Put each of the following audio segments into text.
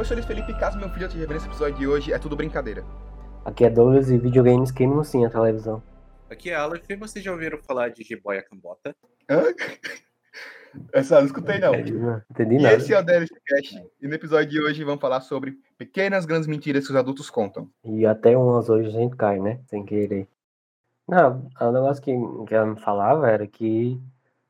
Oi, eu sou Luiz Felipe Caso, meu filho, eu te nesse episódio de hoje é tudo brincadeira. Aqui é Douglas e videogames queimam sim a televisão. Aqui é Aleph e vocês já ouviram falar de Jiboia Cambota? Hã? Essa eu não escutei, não. Não entendi E nada. esse é o DLC Cast. E no episódio de hoje vamos falar sobre pequenas grandes mentiras que os adultos contam. E até umas hoje a gente cai, né? Sem querer. Não, o negócio que, que ela me falava era que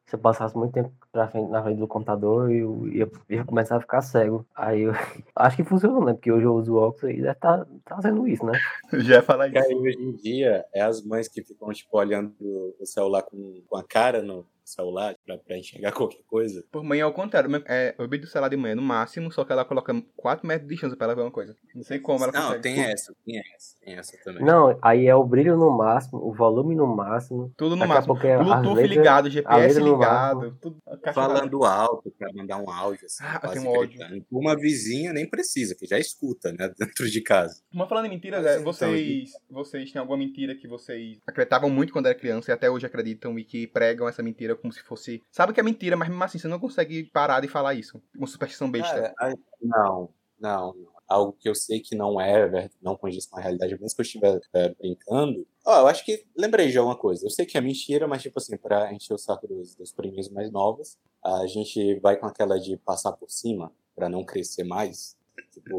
se eu passasse muito tempo pra frente, na frente do computador, eu ia, ia começar a ficar cego. Aí eu acho que funcionou, né? Porque hoje eu uso óculos e deve estar fazendo isso, né? Já ia falar E isso. aí, hoje em dia, é as mães que ficam, tipo, olhando o celular com, com a cara no celular pra, pra enxergar qualquer coisa. Por manhã é o contrário. É, eu beijo o celular de manhã no máximo, só que ela coloca 4 metros de chance pra ela ver uma coisa. Não sei como ela Não, consegue. tem essa, tem essa, tem essa também. Não, aí é o brilho no máximo, o volume no máximo. Tudo no Daqui máximo. é Bluetooth letras- ligado, GPS ligado. Tudo, Falando alto pra mandar um áudio, assim, Ah, tem um áudio. gritando. Uma vizinha nem precisa, que já escuta, né, dentro de casa. Mas falando em mentiras, é, então, vocês, vocês têm alguma mentira que vocês acreditavam muito quando era criança e até hoje acreditam e que pregam essa mentira como se fosse. Sabe que é mentira, mas mesmo assim você não consegue parar de falar isso. Uma superstição besta. Cara, não, não, não. Algo que eu sei que não é, não condiz com a realidade, mesmo que eu estiver é, brincando. Ó, eu acho que lembrei de alguma coisa. Eu sei que é mentira, mas, tipo assim, pra encher o saco dos, dos priminhos mais novos, a gente vai com aquela de passar por cima pra não crescer mais. Tipo,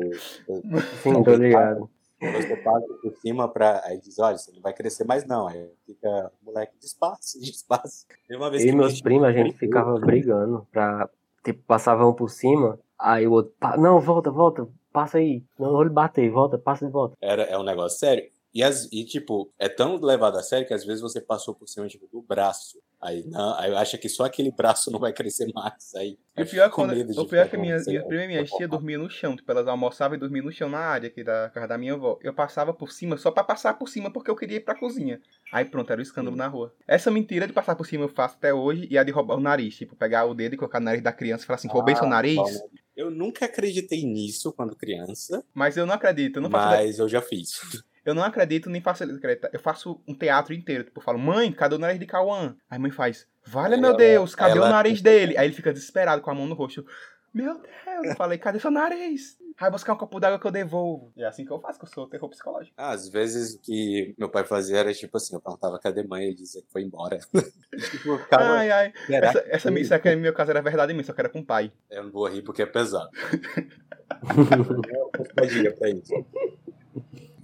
Sim, tô ligado. Você passa por cima pra. Aí diz, olha, você não vai crescer mais, não. Aí fica, moleque, despaço, despaço. Teve uma vez e meus me- primos, a gente ficava brigando pra. Tipo, passava um por cima, aí o outro. "Pa- Não, volta, volta, passa aí. Não, lhe bater, volta, passa de volta. Era, é um negócio sério. E, as, e, tipo, é tão levado a sério que às vezes você passou por cima, tipo, do braço. Aí, não, aí acha que só aquele braço não vai crescer mais. Aí, E o pior, é quando, o pior é que minha, minha prima e minha tia dormiam no chão. Tipo, elas almoçavam e dormiam no chão na área aqui da casa da minha avó. Eu passava por cima só pra passar por cima porque eu queria ir pra cozinha. Aí pronto, era o escândalo Sim. na rua. Essa mentira de passar por cima eu faço até hoje e a de roubar o nariz. Tipo, pegar o dedo e colocar no nariz da criança e falar assim, roubei seu Ah, nariz. bom? Eu nunca acreditei nisso quando criança, Mas eu não acredito, eu não faço mas eu já fiz. Eu não acredito nem faço ele acreditar. Eu faço um teatro inteiro. Tipo, eu falo, mãe, cadê o nariz de Cauã? Aí a mãe faz, vale meu Deus, cadê o ela- nariz dele? Aí ele fica desesperado com a mão no rosto. Meu Deus, eu falei, cadê seu nariz? Vai buscar um copo d'água que eu devolvo. E é assim que eu faço, que eu sou terror psicológico. Ah, Às vezes o que meu pai fazia era tipo assim, eu perguntava cadê mãe, ele dizia que foi embora. tipo, cara, ai, ai. Essa, que essa, isso aqui no meu caso era verdade mesmo, só que era com o pai. eu não vou rir porque é pesado. Eu respondia pra isso.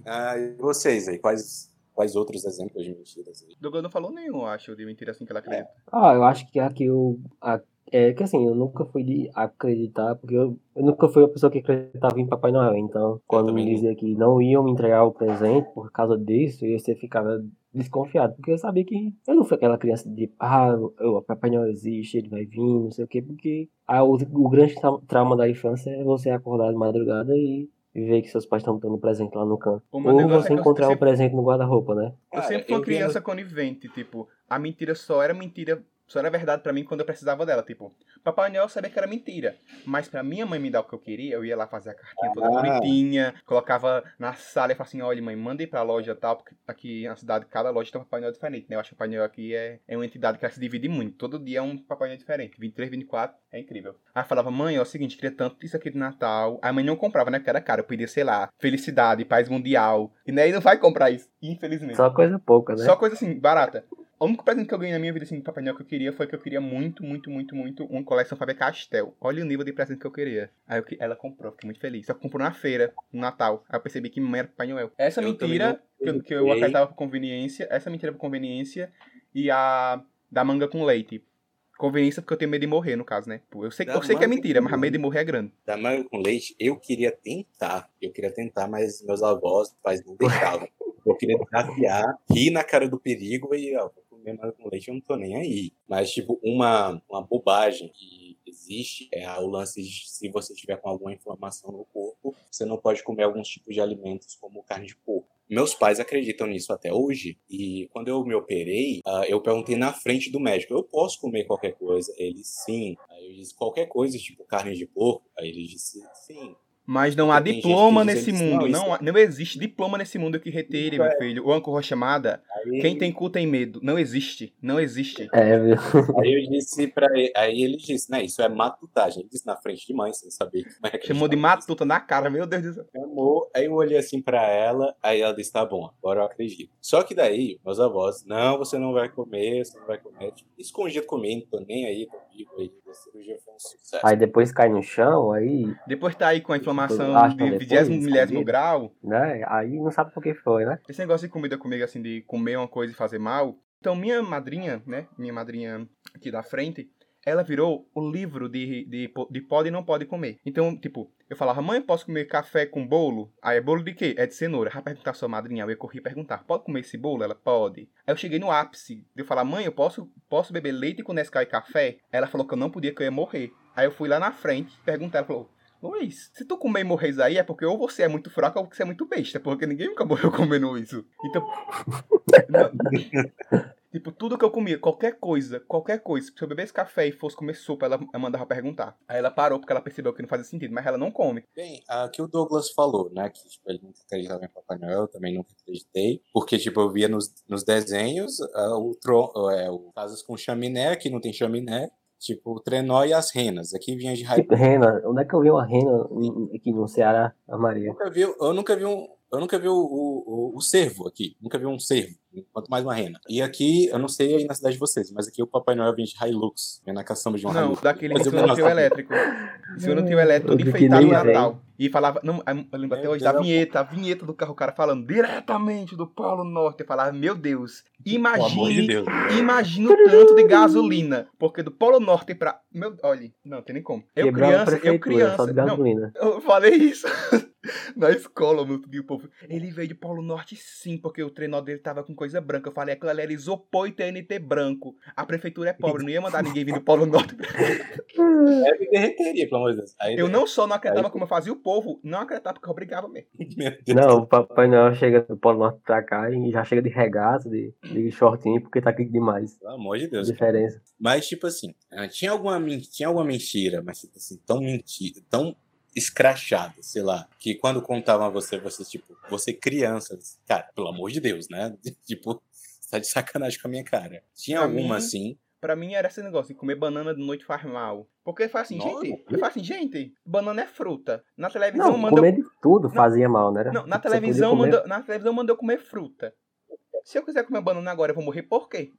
Ah, e vocês aí, quais, quais outros exemplos de mentiras aí? Douglas não falou nenhum, acho, de mentira assim que ela acredita. Ah, eu acho que aqui eu. a- é que assim, eu nunca fui de acreditar, porque eu, eu nunca fui a pessoa que acreditava em Papai Noel. Então, quando me dizia que não iam me entregar o presente por causa disso, eu você ficava desconfiado, porque eu sabia que eu não fui aquela criança de, ah, o Papai Noel existe, ele vai vir, não sei o quê, porque ah, o, o grande tra- trauma da infância é você acordar de madrugada e ver que seus pais estão dando presente lá no canto. Ou é você encontrar o sempre- presente no guarda-roupa, né? Eu Cara, sempre fui criança conivente, tipo, a mentira só era mentira, só era verdade pra mim quando eu precisava dela, tipo, Papai Noel sabia que era mentira, mas pra minha mãe me dar o que eu queria, eu ia lá fazer a cartinha toda Ah. bonitinha, colocava na sala e falava assim, olha mãe, manda ir pra loja tal, porque aqui na cidade cada loja tem um Papai Noel diferente, né, eu acho que o Papai Noel aqui é, é uma entidade que ela se divide muito, todo dia é um Papai Noel diferente, 23, 24, é incrível. Aí eu falava, mãe, é o seguinte, queria tanto isso aqui de Natal, aí a mãe não comprava, né, porque era caro, eu pedia, sei lá, felicidade, paz mundial, e nem não vai comprar isso, infelizmente. Só coisa pouca, né? Só coisa assim, barata. O único presente que eu ganhei na minha vida, assim, de Papai Noel que eu queria foi que eu queria muito, muito, muito, muito uma coleção Faber-Castell. Olha o nível de presente que eu queria. Aí eu que- ela comprou, fiquei muito feliz. Só comprou na feira, no Natal. Aí eu percebi que mamãe era Papai Noel. Essa Eu mentira, que eu, que eu acreditava por conveniência, essa mentira por conveniência, e a da manga com leite. Conveniência porque eu tenho medo de morrer, no caso, né? Eu sei, Da eu sei que é mentira, mas a medo de morrer é grande. Da manga com leite, eu queria tentar. Eu queria tentar, mas meus avós, pais não deixavam. Eu queria desafiar, rir na cara do perigo e, ó, manga com leite, eu não tô nem aí. Mas, tipo, uma, uma bobagem que existe é o lance de se você tiver com alguma inflamação no corpo, você não pode comer alguns tipos de alimentos como carne de porco. Meus pais acreditam nisso até hoje, e quando eu me operei, ah, eu perguntei na frente do médico: eu posso comer qualquer coisa? Ele, sim. Aí eu disse: qualquer coisa, tipo carne de porco? Aí ele disse: sim. Mas não há diploma nesse mundo. não, isso Não, há- não existe diploma nesse mundo que retire, Isso meu é- filho. O Anco chamada. Aí, Quem tem cu tem medo. Não existe. Não existe. É, viu? aí eu disse pra ele, aí ele disse, né, isso é matutagem. Ele disse na frente de mãe, sem saber como é que Chamou de matuta na cara, meu Deus do céu. Chamou, aí eu olhei assim pra ela, aí ela disse, tá bom, agora eu acredito. Só que daí, meus avós, não, você não vai comer, você não vai comer. Tipo, escondido comigo, tô nem aí comigo, aí a cirurgia foi um sucesso. Aí depois cai no chão, aí, Depois tá aí com a inflamação Acho que de depois, 20 milésimo grau. né? Aí não sabe por que foi, né? Esse negócio de comida comigo, assim, de comer uma coisa e fazer mal. Então, minha madrinha, né? Minha madrinha aqui da frente, ela virou o livro de, de, de pode e não pode comer. Então, tipo, eu falava, mãe, posso comer café com bolo? Aí é bolo de quê? É de cenoura. Vai perguntar sua madrinha. Eu ia correr perguntar, pode comer esse bolo? Ela, pode. Aí eu cheguei no ápice de eu falar, mãe, eu posso, posso beber leite com Nescau e café? Ela falou que eu não podia, que eu ia morrer. Aí eu fui lá na frente, perguntar, ela falou, Luiz, se tu comer e morrer aí é porque ou você é muito fraco ou você é muito besta, porque ninguém nunca morreu comendo isso. Então. Tipo, tudo que eu comia, qualquer coisa, qualquer coisa, se eu bebesse café e fosse comer sopa, ela, mandava perguntar. Aí ela parou porque ela percebeu que não fazia sentido, mas ela não come. Bem, aqui o Douglas falou, né, que tipo, ele nunca acreditava em Papai Noel, eu também nunca acreditei, porque tipo, eu via nos, nos desenhos ah, o, tron, é, o casas com chaminé, aqui não tem chaminé, tipo o trenó e as renas, aqui vinha de raiz. Tipo, rena. Onde é que eu vi uma rena aqui no Ceará, a Maria? nunca vi, eu nunca vi um. Eu nunca vi o, o, o- o cervo aqui. Nunca vi um cervo. Quanto mais uma rena. E aqui, eu não sei aí na cidade de vocês, mas aqui o Papai Noel vem de Hilux. Vem na caçamba de um Não, Hilux. daquele Mas que eu não não tem o sabia. elétrico. Se eu não tinha o elétrico, que enfeitado no Natal. E falava, não, eu lembro até hoje da vinheta, a vinheta do carro, o cara falando diretamente do Polo Norte. Eu falava, meu Deus, amor de imagine Deus. Imagina o tanto de gasolina. Porque do Polo Norte pra. Meu, olha, não tem nem como. Eu criança, eu criança. Não, eu falei isso na escola, meu povo. Ele veio de Polo Norte sim, porque o trenó dele tava com coisa branca. Eu falei, aquilo ali era isopor e TNT branco. A prefeitura é pobre, não ia mandar ninguém vir do Polo Norte. É, me derreteria, pelo amor de Deus. Aí, Eu não só não acreditava como eu fazia o povo, não acreditava porque eu obrigava mesmo. Não, o Papai Noel chega do Polo Norte pra cá e já chega de regaço, de, de shortinho, porque tá quente demais. Pelo amor de Deus. diferença. Mas, tipo assim, ah, tinha alguma, tinha alguma mentira, mas, tipo assim, tão mentira, tão escrachada, sei lá, que quando contavam a você, você, tipo, você criança, cara, pelo amor de Deus, né? tipo, você tá de sacanagem com a minha cara. Tinha Pra alguma, mim, assim, Pra mim era esse negócio de comer banana de noite faz mal. Porque faz assim, Nossa, gente, meu faz assim, gente, banana é fruta. Na televisão Não, manda comer de tudo fazia mal, né? Não, na televisão, comer- manda, na televisão mandou comer fruta. Se eu quiser comer banana agora, eu vou morrer por quê?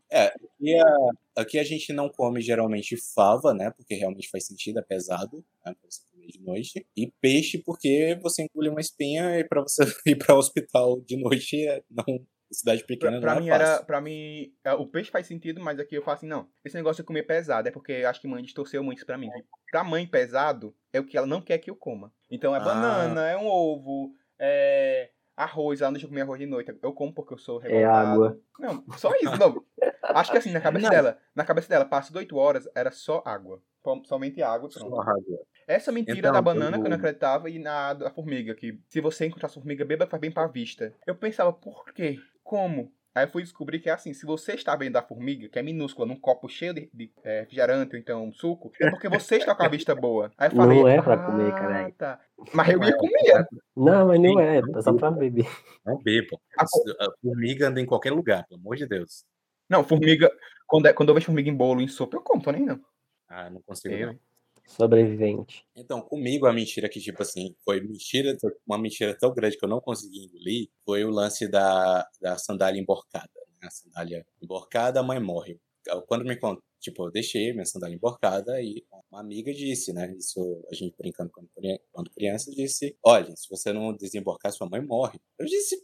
E a- aqui a gente não come geralmente fava, né? Porque realmente faz sentido, é pesado, né? Pra você comer de noite. E peixe, porque você engole uma espinha e pra você ir para o hospital de noite, é- não, cidade pequena Pra, pra não mim é fácil. era. Pra mim. é, O peixe faz sentido, mas aqui eu falo assim, não. Esse negócio de comer pesado é porque eu acho que mãe distorceu muito isso pra mim. Pra mãe, pesado é o que ela não quer que eu coma. Então é Ah. banana, é um ovo, é. Arroz, ela não deixa eu comer arroz de noite. Eu como porque eu sou É revoltado. água. Não, só isso, não. Acho que assim, na cabeça Não. dela, na cabeça dela, passa 8 horas, era só água. Som- Somente água, pronto. Só água. Essa mentira Então, da banana eu- que eu não acreditava e na da formiga, que se você encontrar formiga, beba que faz bem pra vista. Eu pensava, por quê? Como? Aí eu fui descobrir que é assim, se você está vendo a formiga, que é minúscula, num copo cheio de, de é, refrigerante ou então suco, é porque você está com a vista boa. Aí eu Não falei, é pra "Ah, comer, caralho." Tá. Mas eu ia comer. Não, mas não é, é só pra beber. Não bebam. A A formiga anda em qualquer lugar, pelo amor de Deus. Não, formiga, quando, é- quando eu vejo formiga em bolo, em sopa, eu como, tô nem não. Ah, não consigo Eu, não. Sobrevivente. Então, comigo a mentira que, tipo assim, foi mentira, uma mentira tão grande que eu não consegui engolir, foi o lance da, da sandália emborcada. Né? A sandália emborcada, a mãe morre. Quando me conta, tipo, eu deixei minha sandália emborcada e uma amiga disse, né? Isso a gente brincando quando, cri- quando criança, disse: Olha, se você não desemborcar, sua mãe morre. Eu disse: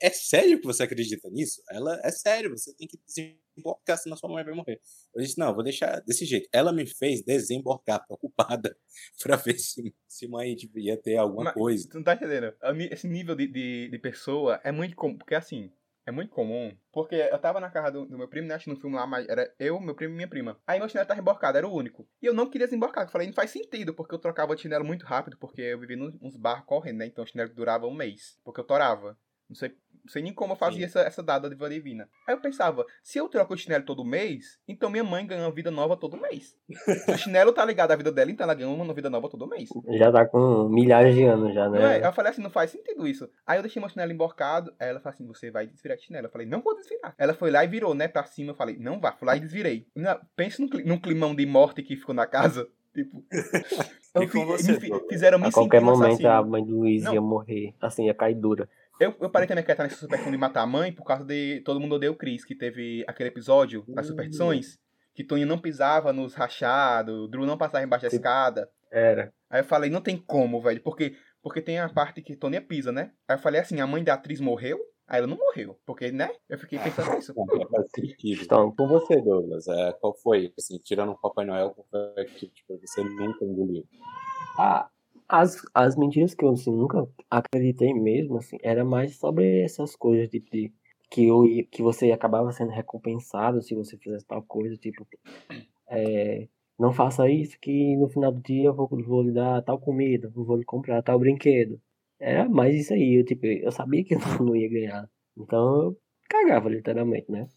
É sério que você acredita nisso? Ela, é sério, você tem que desemborcar, senão sua mãe vai morrer. Eu disse: Não, vou deixar desse jeito. Ela me fez desemborcar, preocupada, pra ver se, se mãe tipo, ia ter alguma Mas- coisa. Tu não tá entendendo? Esse nível de, de, de pessoa é muito comum, porque assim, é muito comum. Porque eu tava na casa do, do meu primo, né? Acho que no filme lá, mas era eu, meu primo e minha prima. Aí meu chinelo tava emborcado, era o único. E eu não queria desemborcar, eu falei, não faz sentido, porque eu trocava de chinelo muito rápido, porque eu vivi nos, nos barros correndo, né? Então o chinelo durava um mês, porque eu torava. Não sei, sei nem como eu fazia essa, essa dádiva divina. Aí eu pensava, se eu troco o chinelo todo mês, então minha mãe ganha uma vida nova todo mês. O chinelo tá ligado à vida dela, então ela ganha uma vida nova todo mês. Já tá com milhares de anos já, Não é? né? Eu falei assim, não faz sentido isso. Aí eu deixei meu chinelo emborcado. Aí ela falou assim, você vai desvirar de chinelo. Eu falei, não vou desvirar. Ela foi lá e virou, né, pra cima. Eu falei, não vá. Fui lá e desvirei. Pensa num, cli- num climão de morte que ficou na casa. Tipo... eu E com fi- você, me fizeram me A qualquer momento assassino. a mãe do Luiz Não. ia morrer. Assim, ia cair dura. Eu, eu parei também acreditar nessa superstição de matar a mãe por causa de Todo Mundo Odeia o Chris, que teve aquele episódio das Hum. superstições, que Toninho não pisava nos rachados, Drew não passava embaixo da Sim. escada. Era. Aí eu falei, não tem como, velho, porque, porque tem a parte que Toninha pisa, né? Aí eu falei assim, a mãe da atriz morreu? Aí ela não morreu, porque, né? Eu fiquei pensando nisso. Então, Com você, Douglas, é, qual foi, assim, tirando o Papai Noel, qual foi que tipo, você nunca engoliu? a- as, as mentiras que eu assim, nunca acreditei mesmo, assim, era mais sobre essas coisas, tipo, de que, eu, que você acabava sendo recompensado se você fizesse tal coisa, tipo, é, não faça isso que no final do dia eu vou, vou lhe dar tal comida, vou lhe comprar tal brinquedo. Era mais isso aí, eu, tipo, eu sabia que eu não ia ganhar. Então eu cagava, literalmente, né?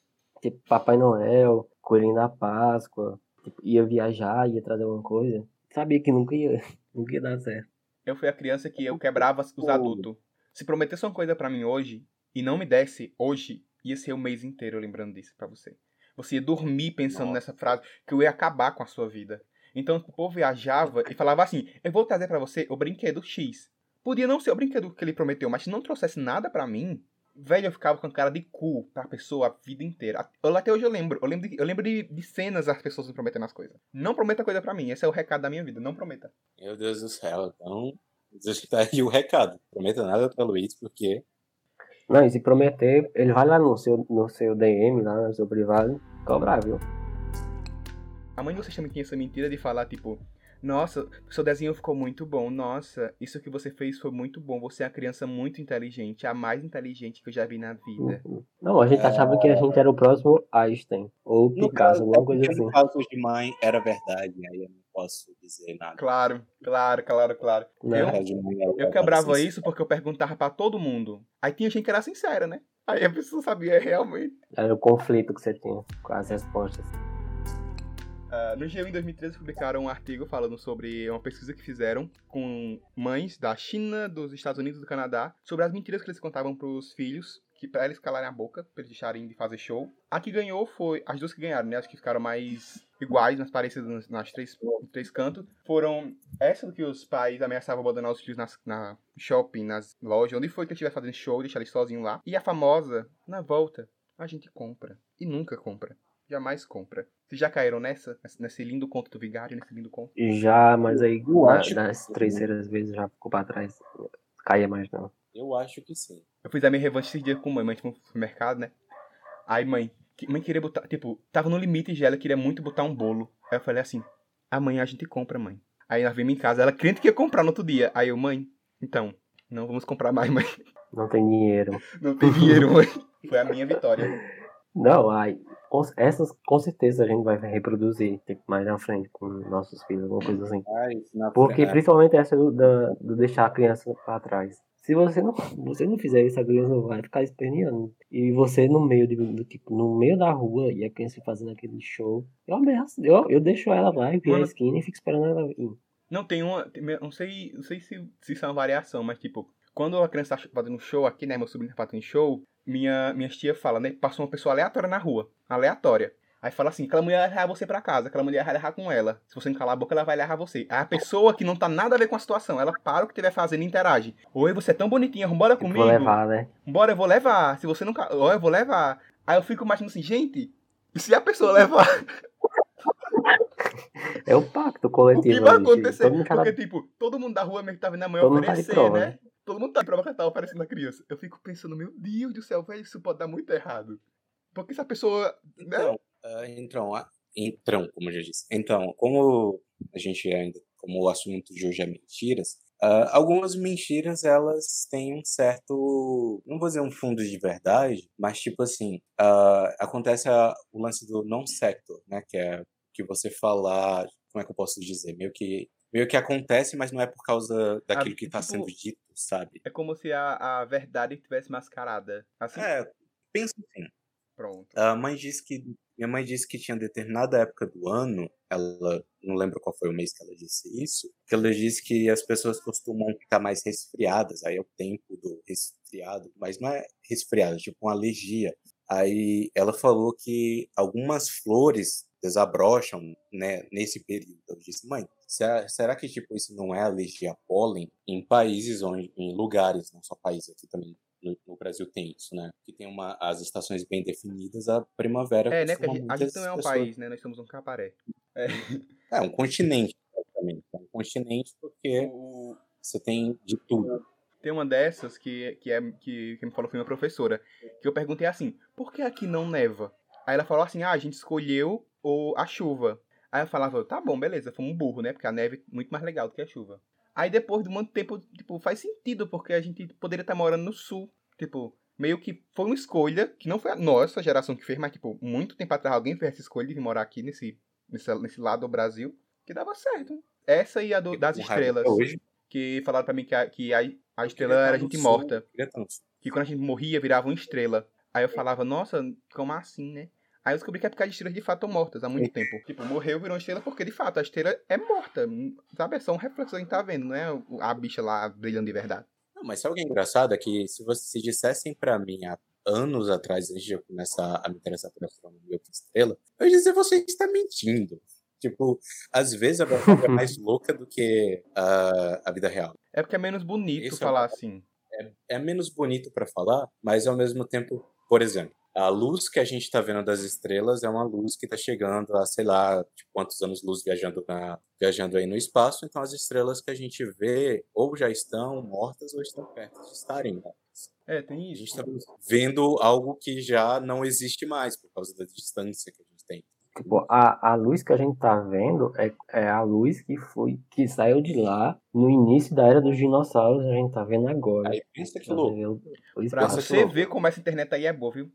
Tipo, Papai Noel, Coelhinho da Páscoa, tipo, ia viajar, ia trazer alguma coisa. Sabia que nunca ia, nunca ia dar certo. Eu fui a criança que eu quebrava os adultos. Se prometesse uma coisa pra mim hoje e não me desse hoje, ia ser o mês inteiro lembrando disso pra você. Você ia dormir pensando Nossa. nessa frase que eu ia acabar com a sua vida. Então o povo viajava e falava assim: "Eu vou trazer pra você o brinquedo X". Podia não ser o brinquedo que ele prometeu, mas se não trouxesse nada pra mim, velho, eu ficava com cara de cu pra pessoa a vida inteira. Eu, até hoje eu lembro. Eu lembro de, eu lembro de, de cenas das pessoas me prometendo as coisas. Não prometa coisa pra mim. Esse é o recado da minha vida. Não prometa. Meu Deus do céu, então, tá aí o recado. Prometa nada pra Luiz, porque Não, e se prometer, ele vai lá no seu, no seu DM, lá no seu privado, cobrar, viu? A mãe de vocês também tinha essa mentira de falar, tipo, nossa, seu desenho ficou muito bom, nossa, isso que você fez foi muito bom, você é uma criança muito inteligente, a mais inteligente que eu já vi na vida. Não, a gente achava que a gente era o próximo Einstein, ou no Picasso, caso, alguma coisa assim. no caso de mãe era verdade, aí eu não posso dizer nada. Claro, claro, claro, claro. Né? Eu- No caso de mãe era Eu quebrava sim. isso porque eu perguntava pra todo mundo. Aí tinha gente que era sincera, né? Aí a pessoa sabia realmente. Era o conflito que você tinha com as respostas. Ah, no G1 em 2013 publicaram um artigo falando sobre uma pesquisa que fizeram com mães da China, dos Estados Unidos e do Canadá sobre as mentiras que eles contavam pros filhos, que para eles calarem a boca, pra eles deixarem de fazer show. A que ganhou foi as duas que ganharam, né? As que ficaram mais iguais, mais parecidas nas, nas três, três cantos, foram essa do que os pais ameaçavam abandonar os filhos nas, na shopping, nas lojas, onde foi que eles estiver fazendo show, deixar eles sozinhos lá. E a famosa, na volta, a gente compra. E nunca compra. Jamais compra. Vocês já caíram nessa? Nesse- lindo conto do vigário, nesse lindo conto? Já, mas aí Eu na- acho nas que- terceiras vezes já ficou pra trás. Caía mais não. Eu acho que sim. Eu fiz a minha revanche esses dias com mãe, mãe foi no supermercado, né? Aí mãe, mãe queria botar, tipo, tava no limite já, ela queria muito botar um bolo. Aí eu falei assim, amanhã a gente compra, mãe. Aí nós vimos em casa, ela crente que ia comprar no outro dia. Aí eu, mãe, então, não vamos comprar mais, mãe. Não tem dinheiro. Não tem dinheiro, mãe. Foi a minha vitória. Não, aí, essas com certeza a gente vai reproduzir tipo, mais na frente com nossos filhos, alguma coisa assim. Porque verdade, principalmente essa do, da- do deixar a criança pra trás. Se você não, você não fizer isso, a criança vai ficar esperneando. E você no meio de, do, tipo, no meio da rua e a criança fazendo aquele show, eu ameaço, eu, eu deixo ela lá e vira a esquina e fico esperando ela vir. Não, tem uma. Não sei, não sei se, se isso é uma variação, mas tipo, quando a criança tá fazendo um show aqui, né? Meu sobrinho tá fazendo show, minha, minha tia fala, né? Passou uma pessoa aleatória na rua. Aleatória. Aí fala assim, aquela mulher vai levar você pra casa, aquela mulher vai levar com ela. Se você não calar a boca, ela vai levar você. Aí a pessoa que não tá nada a ver com a situação, ela para o que estiver fazendo e interage. Oi, você é tão bonitinha, vambora comigo. Vou levar, né? Bora, eu vou levar. Se você não calar, eu vou levar. Aí eu fico imaginando assim, gente, e se a pessoa levar? É o pacto O que coletivo. vai acontecer? Tá Porque, tipo, todo mundo da rua meio que tá vendo a mãe tá oferecer, prova, né? Todo mundo tá que ela tá oferecendo a criança. Eu fico pensando, meu Deus do céu, velho, isso pode dar muito errado. Porque se a pessoa. Né? Então, ah, então, ah, então, como eu já disse. Então, como a gente ainda, como o assunto de hoje é mentiras, ah, algumas mentiras elas têm um certo, não vou dizer um fundo de verdade, mas tipo assim, ah, acontece a- o lance do non sector, né, que é que você falar, como é que eu posso dizer, meio que meio que acontece, mas não é por causa daquilo que está tipo, sendo dito. Sabe? É como se a, a verdade tivesse mascarada. Assim? É, pensa assim. Pronto. A mãe disse que. Minha mãe disse que tinha determinada época do ano, ela não lembro qual foi o mês que ela disse isso, que ela disse que as pessoas costumam ficar mais resfriadas, aí é o tempo do resfriado, mas não é resfriado, é tipo uma alergia. Aí ela falou que algumas flores desabrocham né, nesse período. Eu disse, mãe, será, será que tipo isso não é alergia a pólen em países onde, em lugares, não só países aqui também no, no, Brasil tem isso, né? Que tem uma, as estações bem definidas, a primavera. É, né? Que a gente, a gente não é um pessoas... país, né? Nós somos um caparé. É, é um continente, praticamente. É um continente porque o... você tem de tudo. Tem uma dessas que, que, é, que, que me falou foi minha professora, que eu perguntei assim, por que aqui não neva? Aí ela falou assim, ah, a gente escolheu o, a chuva. Aí eu falava, tá bom, beleza, fomos um burro, né? Porque a neve é muito mais legal do que a chuva. Aí depois de muito tempo, tipo, faz sentido, porque a gente poderia estar morando no sul. Tipo, meio que foi uma escolha, que não foi a nossa geração que fez, mas, tipo, muito tempo atrás alguém fez essa escolha de morar aqui nesse, nesse, nesse lado do Brasil, que dava certo. Essa e a do, das estrelas. Que falaram pra mim que a, que a, a estrela era a gente morta. Que quando a gente morria, virava uma estrela. Aí eu falava, nossa, como assim, né? Aí eu descobri que é porque as estrelas de fato estão mortas há muito tempo. Tipo, morreu, virou uma estrela porque de fato a estrela é morta. Sabe? É só um reflexo que a gente tá vendo, não é a bicha lá brilhando de verdade. Não, mas sabe o que é engraçado? É que se vocês se dissessem pra mim há anos atrás, antes de eu começar a me interessar por astronomia e estrela, eu ia dizer, você está mentindo. Tipo, às vezes a verdade é mais louca do que uh, a vida real. É porque é menos bonito Isso falar é, assim. É, é menos bonito para falar, mas ao mesmo tempo, por exemplo, a luz que a gente está vendo das estrelas é uma luz que está chegando a, sei lá, tipo, quantos anos-luz viajando, na, viajando aí no espaço. Então, as estrelas que a gente vê ou já estão mortas ou estão perto de estarem mortas. É, tem isso. A gente está vendo algo que já não existe mais por causa da distância que a gente tem. Tipo, a, a luz que a gente tá vendo é, é a luz que foi que saiu de lá no início da era dos dinossauros, a gente tá vendo agora. Aí pensa que louco. Pra você ver como essa internet aí é boa, viu?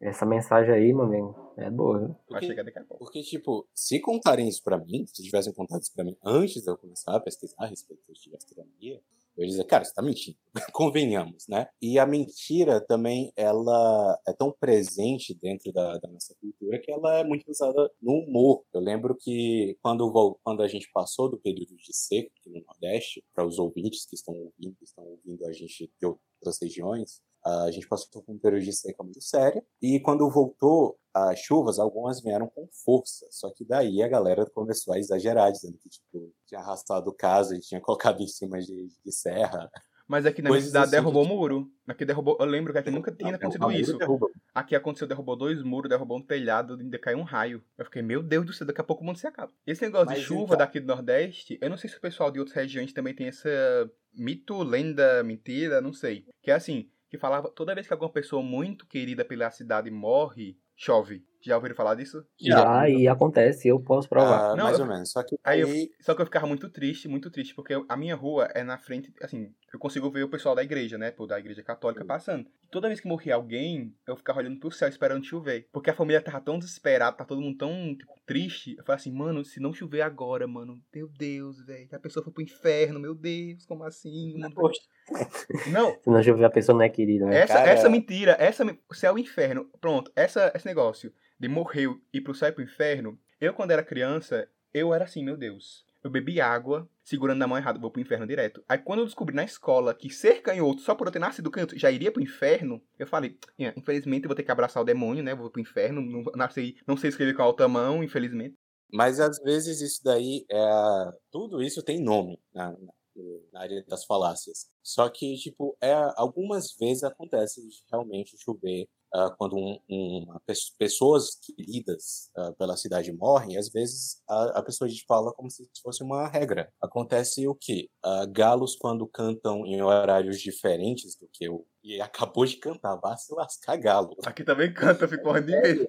Essa mensagem aí, meu amigo, é boa? Porque, Vai chegar daqui a pouco. Porque, tipo, se contarem isso pra mim, se tivessem contado isso pra mim antes de eu começar a pesquisar a respeito de astronomia, eu dizer, cara, você tá mentindo. Convenhamos, né? E a mentira também, ela é tão presente dentro da, da, nossa cultura que ela é muito usada no humor. Eu lembro que quando, quando a gente passou do período de seca aqui no Nordeste, para os ouvintes que estão ouvindo, que estão ouvindo a gente de outras regiões, a gente passou por um período de seca muito séria. E quando voltou as chuvas, algumas vieram com força. Só que daí a galera começou a exagerar, dizendo que tipo, tinha arrastado casa e tinha colocado em cima de, de serra. Mas aqui na minha cidade assim, derrubou o tipo... muro. Aqui derrubou. Eu lembro que aqui nunca tinha acontecido isso. Derruba. Aqui aconteceu, derrubou dois muros, derrubou um telhado, ainda caiu um raio. Eu fiquei, meu Deus do céu, daqui a pouco o mundo se acaba. Esse negócio Mas de chuva então... daqui do Nordeste, eu não sei se o pessoal de outras regiões também tem essa mito, lenda, mentira, não sei. Que é assim, que falava toda vez que alguma pessoa muito querida pela cidade morre, chove. Já ouviram falar disso? Já, e acontece, eu posso provar. Ah, Não, mais eu, ou menos. Só que aí. Eu, só que eu ficava muito triste, muito triste, porque a minha rua é na frente, assim, eu consigo ver o pessoal da igreja, né, da igreja católica passando. E toda vez que morria alguém, eu ficava olhando pro céu esperando chover, porque a família tava tão desesperada, tá todo mundo tão tipo, triste. Eu falei assim, mano, se não chover agora, mano, meu Deus, velho, a pessoa foi pro inferno, meu Deus, como assim? Não. Não. Se não chover a pessoa não é querida, né? Essa, Cara... essa mentira, essa céu e inferno, pronto, essa, esse negócio de morrer e pro céu e pro inferno, eu quando era criança, eu era assim, meu Deus. Eu bebi água, segurando na mão errada, vou pro inferno direto. Aí quando eu descobri na escola que ser canhoto, só por eu ter nascido canhoto, já iria pro inferno, eu falei, infelizmente eu vou ter que abraçar o demônio, né? Vou pro inferno, não, nasci, não sei escrever com a alta mão, infelizmente. Mas às vezes isso daí é. Tudo isso tem nome na, na área das falácias. Só que, tipo, é, algumas vezes acontece realmente chover uh, quando um, um, pessoas queridas uh, pela cidade morrem, às vezes a, a pessoa a gente fala como se fosse uma regra. Acontece o quê? Uh, galos, quando cantam em horários diferentes do que o. E acabou de cantar, vá se lascar galo. Aqui também canta, ficou de medo.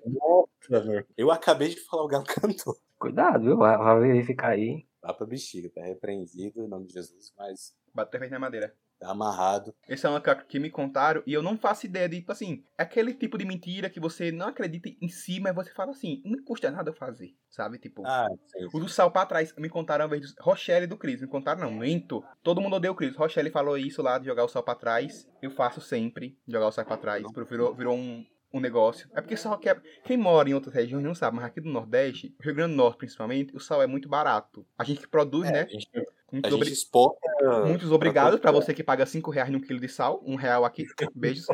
Eu acabei de falar o galo cantou. Cuidado, viu? Vai verificar aí. Vá pra bexiga, tá repreendido em nome de Jesus, mas. Bater na madeira. Tá amarrado. Esse é uma coisa que me contaram e eu não faço ideia de, tipo assim, é aquele tipo de mentira que você não acredita em si, mas você fala assim, não custa nada eu fazer, sabe? Tipo, Ah, sim. o do sal pra trás, me contaram uma vez, do Rochelle do Cris, me contaram não, minto. Todo mundo odeia o Cris. Rochelle falou isso lá de jogar o sal pra trás, eu faço sempre, jogar o sal pra trás, virou, virou um, um negócio. É porque sal que é... Quem mora em outras regiões não sabe, mas aqui do Nordeste, Rio Grande do Norte principalmente, o sal é muito barato. A gente que produz, É, né? a gente, a Muito gente obri- exporta. Muitos obrigados pra você que paga 5 reais num quilo de sal. Um real aqui. Beijos.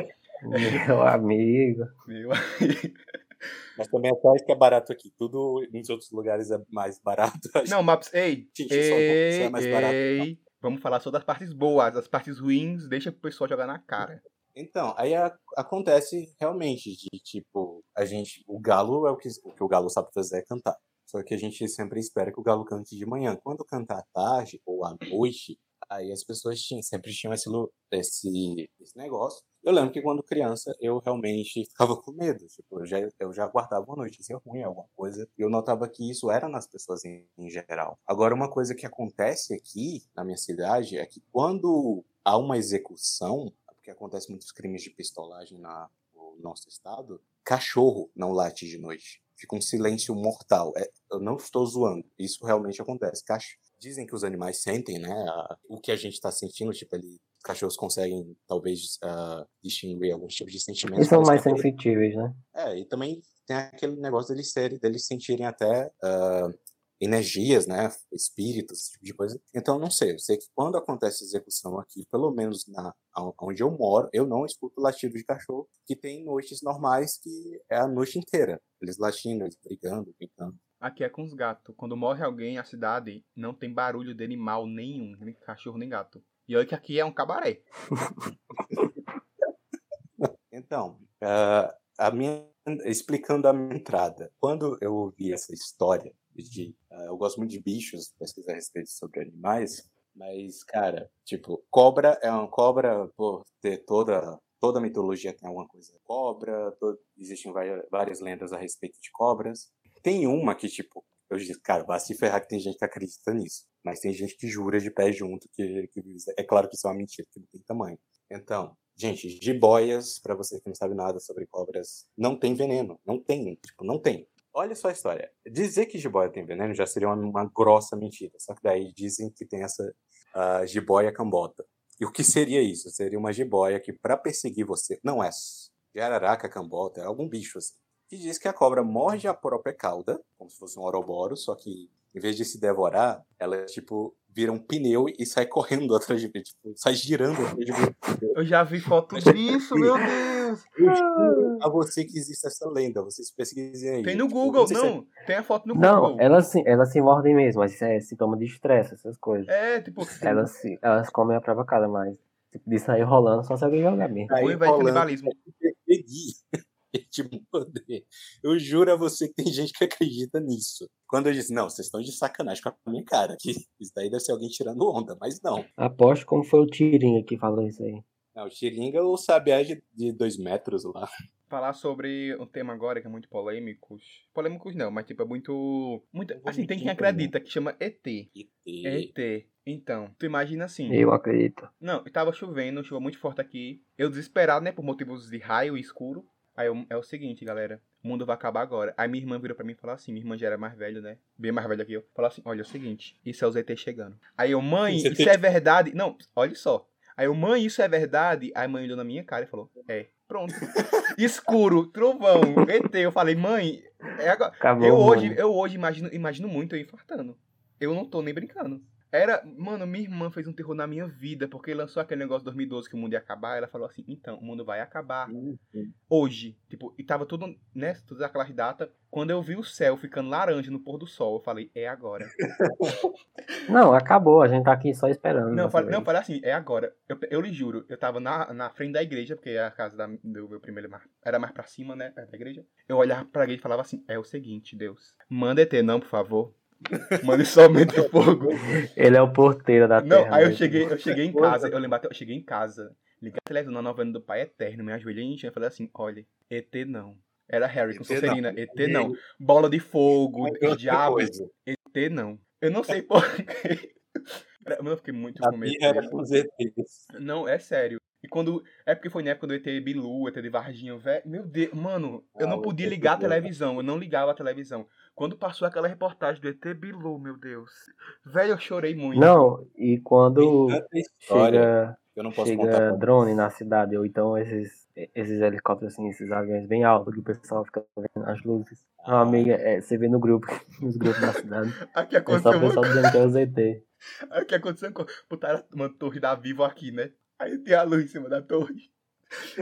Meu amigo. Meu. Mas também é só isso que é barato aqui. Tudo nos outros lugares é mais barato. Não, Maps, ei, Gente, um ei, é mais barato, ei. Vamos falar só das partes boas. As partes ruins, deixa pro pessoal jogar na cara. Então, aí a- acontece realmente de tipo, a gente. O galo é o que, o que o galo sabe fazer é cantar. Só que a gente sempre espera que o galo cante de manhã. Quando cantar à tarde ou à noite, aí as pessoas tinham, sempre tinham esse, esse, esse negócio. Eu lembro que quando criança eu realmente ficava com medo. Tipo, eu já, eu já guardava uma notícia ruim, alguma coisa. E eu notava que isso era nas pessoas em, em geral. Agora, uma coisa que acontece aqui na minha cidade é que quando há uma execução, porque acontece muitos crimes de pistolagem na, no nosso estado, cachorro não late de noite. Fica um silêncio mortal. É, eu não estou zoando. Isso realmente acontece. Cach... Dizem que os animais sentem, né? a- o que a gente está sentindo. Tipo, ele, os cachorros conseguem, talvez, ah, distinguir alguns tipos de sentimentos. Eles são mais também- sensitíveis, né? é, e também tem aquele negócio deles serem, deles sentirem até ah, energias, né? Espíritos, esse tipo de coisa. Então, eu não sei. Eu sei que quando acontece execução aqui, pelo menos na a- onde eu moro, eu não escuto latido de cachorro, que tem noites normais que é a noite inteira. Eles latindo, eles brigando, brincando. Aqui é com os gatos. Quando morre alguém na cidade, não tem barulho de animal nenhum. Nem cachorro, nem gato. E olha que aqui é um cabaré. Então, ah, a minha, explicando a minha entrada, quando eu ouvi essa história de, ah, eu gosto muito de bichos, pesquisar a respeito sobre animais, mas cara, tipo, cobra é uma cobra por ter toda toda mitologia tem alguma coisa de cobra, to- existem várias, lendas a respeito de cobras. Tem uma que tipo, eu disse, cara, vai se ferrar que tem gente que acredita nisso, mas tem gente que jura de pé junto que, que é claro que isso é uma mentira, que não tem tamanho. Então, gente, jiboias, pra você que não sabe nada sobre cobras, não tem veneno. Não tem, tipo, não tem. Olha só a história. Dizer que jiboia tem veneno já seria uma, uma grossa mentira. Só que daí dizem que tem essa ah, jiboia cambota. E o que seria isso? Seria uma jiboia que, pra perseguir você, não é jararaca, cambota, é algum bicho assim. Que diz que a cobra morde a própria cauda, como se fosse um oroboro, só que em vez de se devorar, ela, tipo, vira um pneu e sai correndo atrás de mim, tipo, sai girando atrás de mim. Eu já vi foto disso, meu Deus. Eu juro a você que existe essa lenda, vocês pesquisem aí. Tem no Tipo, Google, sei se é- não. Tem a foto no Não, Google. elas se, elas se mordem mesmo, mas isso é sintoma de estresse, essas coisas. É, tipo, Elas, se, elas comem a própria cara, mas tipo, de sair rolando só se alguém jogar mesmo. Aí vai canibalismo. persegui e te morder. Eu juro a você que tem gente que acredita nisso. Quando eu disse, não, vocês estão de sacanagem com a minha cara, que isso daí deve ser alguém tirando onda, mas não. Aposto como foi o Tirinha que falou isso aí. Não, o Xiringa ou o Sabiá de, de dois metros lá. Falar sobre um tema agora que é muito polêmico. Polêmicos não, mas tipo, é muito. muito assim, tem quem acredita, que chama ET. E, e- ET. Então, tu imagina assim. Eu acredito. Não, tava chovendo, chuva muito forte aqui. Eu desesperado, né, por motivos de raio e escuro. Aí eu- é o seguinte, galera. O mundo vai acabar agora. Aí minha irmã virou pra mim e falou assim: minha irmã já era mais velha, né? Bem mais velha que eu. Falou assim: olha, é o seguinte, isso é o ZT chegando. Aí eu, mãe, isso é verdade. Não, olha só. Aí eu, mãe, isso é verdade. Aí a mãe olhou na minha cara e falou: é, pronto. Escuro, trovão, ET. Eu falei, mãe, é agora. Acabou. Eu hoje, eu hoje imagino, imagino muito eu infartando. Eu não tô nem brincando. Era, mano, minha irmã fez um terror na minha vida, porque lançou aquele negócio de 2012 que o mundo ia acabar. Ela falou assim: então, o mundo vai acabar hoje. Tipo, e tava tudo, né? Todas aquelas datas. Quando eu vi o céu ficando laranja no pôr do sol, eu falei: é agora. Não, acabou. A gente tá aqui só esperando. Não, eu falei, não, eu falei assim: é agora. Eu, eu lhe juro, eu tava na, na frente da igreja, porque a casa da- do meu primeiro mar- era mais pra cima, né? Da igreja. Eu olhava pra igreja e falava assim: é o seguinte, Deus, manda ET não, por favor. Mande somente o fogo. Ele é o porteiro da Não, terra. aí eu cheguei, eu cheguei em casa, eu lembro até, eu cheguei em casa, liguei a televisão na novena do Pai Eterno, me ajoelhei em chão e falei assim, olha, ET não. Era Harry com não. Sonserina, ET não. Bola de fogo, Outra diabo, coisa. ET não. Eu não sei porquê. Mano, eu fiquei muito A com medo. era com. Não, é sério. E quando. É porque foi na época do ET Bilu, ET de Varginho, velho. Meu Deus, mano, eu Ah, não podia ligar a televisão. Eu não ligava a televisão. Quando passou aquela reportagem do ET Bilu, meu Deus. Velho, eu chorei muito. Não, e quando história chega, eu não posso chega contar. drone na cidade, ou então esses, esses helicópteros, assim, esses aviões bem altos, que o pessoal fica vendo as luzes. Uma Ah. amiga, é, você vê no grupo, nos grupos da cidade, Aqui é só aconteceu o pessoal dizendo que é o ZT. Aí o que aconteceu? co- Botaram uma torre da Vivo aqui, né? Aí tem a luz em cima da torre.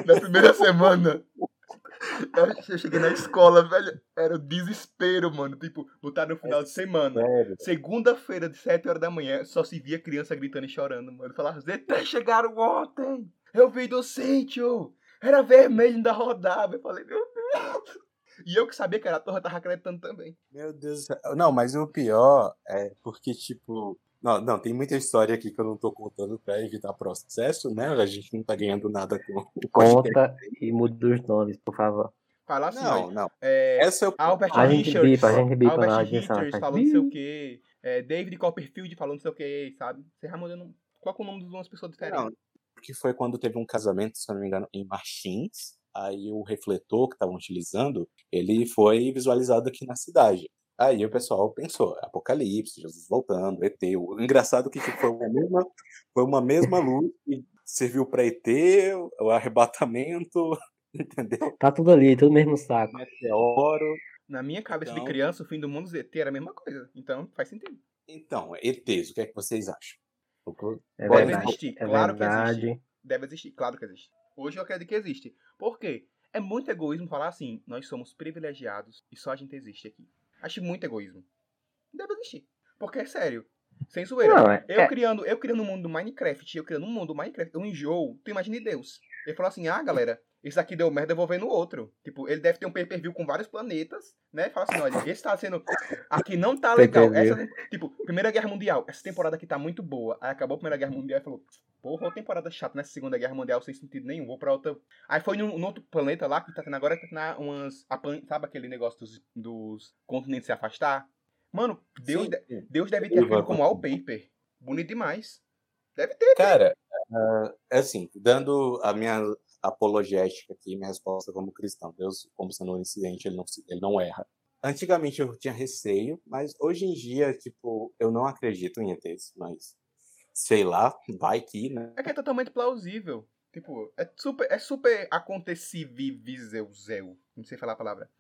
Na primeira semana, eu cheguei na escola, velho. Era o desespero, mano. Tipo, botaram no final de semana. Segunda-feira, de 7 horas da manhã, só se via criança gritando e chorando, mano. Falava, ZT chegaram ontem! Eu vi do sítio! Era vermelho, ainda rodava. Eu falei, meu Deus! E eu que sabia que era a torre, tava acreditando também. Meu Deus do céu. Não, mas o pior é porque, tipo. Não, não, tem muita história aqui que eu não tô contando pra evitar processo, né? A gente não tá ganhando nada com o. Conta e muda os nomes, por favor. Falar assim, Não, não. é, Essa eu. Albert A gente Richards, bipa, a gente bipa Albert. Richards faz falando não sei o quê, é, David Copperfield falando não sei o quê, sabe? Você vai mudando. Coloca o nome de umas pessoas diferentes. Não, porque foi quando teve um casamento, se não me engano, em Martins. Aí o refletor que estavam utilizando, ele foi visualizado aqui na cidade. Aí o pessoal pensou, Apocalipse, Jesus voltando, ET. O engraçado é que tipo, foi uma mesma, foi uma mesma luz que serviu para ET, o arrebatamento, entendeu? Tá tudo ali, tudo no mesmo saco. Meteoro. Na minha cabeça Então- de criança, o fim do mundo ZT era a mesma coisa. Então faz sentido. Então, ETs, o que é que vocês acham? É Pode verdade. existir, É claro que verdade. existe. Deve existir, claro que existe. Hoje eu acredito que existe. Por quê? É muito egoísmo falar assim, nós somos privilegiados e só a gente existe aqui. Acho muito egoísmo. Deve existir. Porque é sério. Sem zoeira. Não, é, Eu é- criando, eu criando um mundo do Minecraft, eu criando um mundo do Minecraft, eu enjoo, tu imagine Deus. Ele falou assim, ah, galera, esse aqui deu merda, eu vou ver no outro. Tipo, ele deve ter um pay-per-view com vários planetas, né? Fala assim, olha, esse tá sendo... Aqui não tá legal. Essa, tipo, Primeira Guerra Mundial, essa temporada aqui tá muito boa. Aí acabou a Primeira Guerra Mundial e falou, porra, uma temporada chata nessa Segunda Guerra Mundial sem sentido nenhum, vou pra outra... Aí foi num, num outro planeta lá, que tá tendo agora, que tá tendo umas... Sabe aquele negócio dos, dos continentes se afastar? Mano, Deus, Sim, de- sim. Deus deve ter aquilo como wallpaper. Bonito demais. Deve ter. Cara, ah, assim, dando a minha apologética aqui, minha resposta como cristão, Deus, como sendo incidente, ele não, ele não erra. Antigamente eu tinha receio, mas hoje em dia, tipo, eu não acredito em ETs, mas sei lá, vai que, né? É que é totalmente plausível. Tipo, é super, é super acontecivível. Não sei falar a palavra.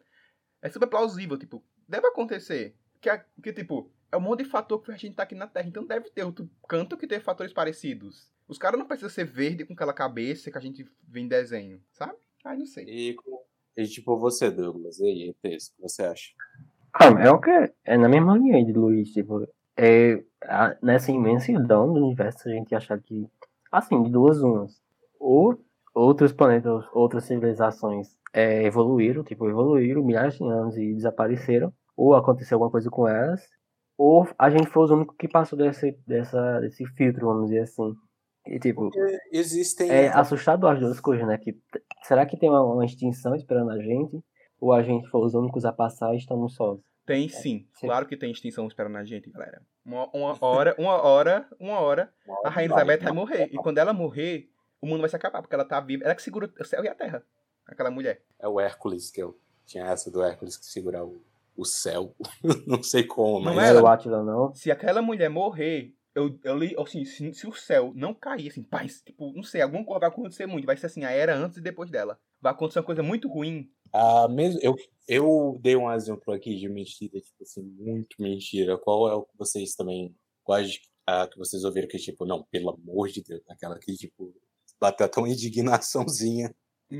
É super plausível, tipo, deve acontecer. Que, que tipo, é um monte de fator que a gente tá aqui na Terra. Então deve ter outro canto que tem fatores parecidos. Os caras não precisam ser verde com aquela cabeça que a gente vê em desenho, sabe? Ai, não sei. E, e tipo, você, Douglas, e aí, ETs, o que você acha? Ah, é o que é na mesma linha aí de Luiz, tipo, é, a- nessa imensidão do universo a gente achar que, assim, de duas umas, ou outros planetas, outras civilizações é, evoluíram, tipo, evoluíram milhares de anos e desapareceram, ou aconteceu alguma coisa com elas, ou a gente foi os únicos que passou desse, dessa, desse filtro, vamos dizer assim. E, tipo, Existem. é assustador as duas coisas, né? Que, será que tem uma, uma extinção esperando a gente? Ou a gente foi os únicos a passar e estamos sós? Tem sim. sim. Claro que tem extinção esperando a gente, galera. Uma, uma hora, uma hora, uma hora, a Rainha Elizabeth vai morrer. E quando ela morrer, o mundo vai se acabar, porque ela tá viva. Ela que segura o céu e a terra. Aquela mulher. É o Hércules, que eu tinha essa do Hércules que segura o, o céu. não sei como, Não mas. Não é era ela? o Atila, não? Se aquela mulher morrer, eu, eu li, assim, se, se o céu não cair, assim, paz, tipo, não sei, alguma coisa vai acontecer muito. Vai ser assim, a era antes e depois dela. Vai acontecer uma coisa muito ruim. Ah, mesmo, eu, eu dei um exemplo aqui de mentira, tipo assim, muito mentira. Qual é o que vocês também. Quais a que vocês ouviram que, tipo, não, pelo amor de Deus, aquela que, tipo, bateu uma indignaçãozinha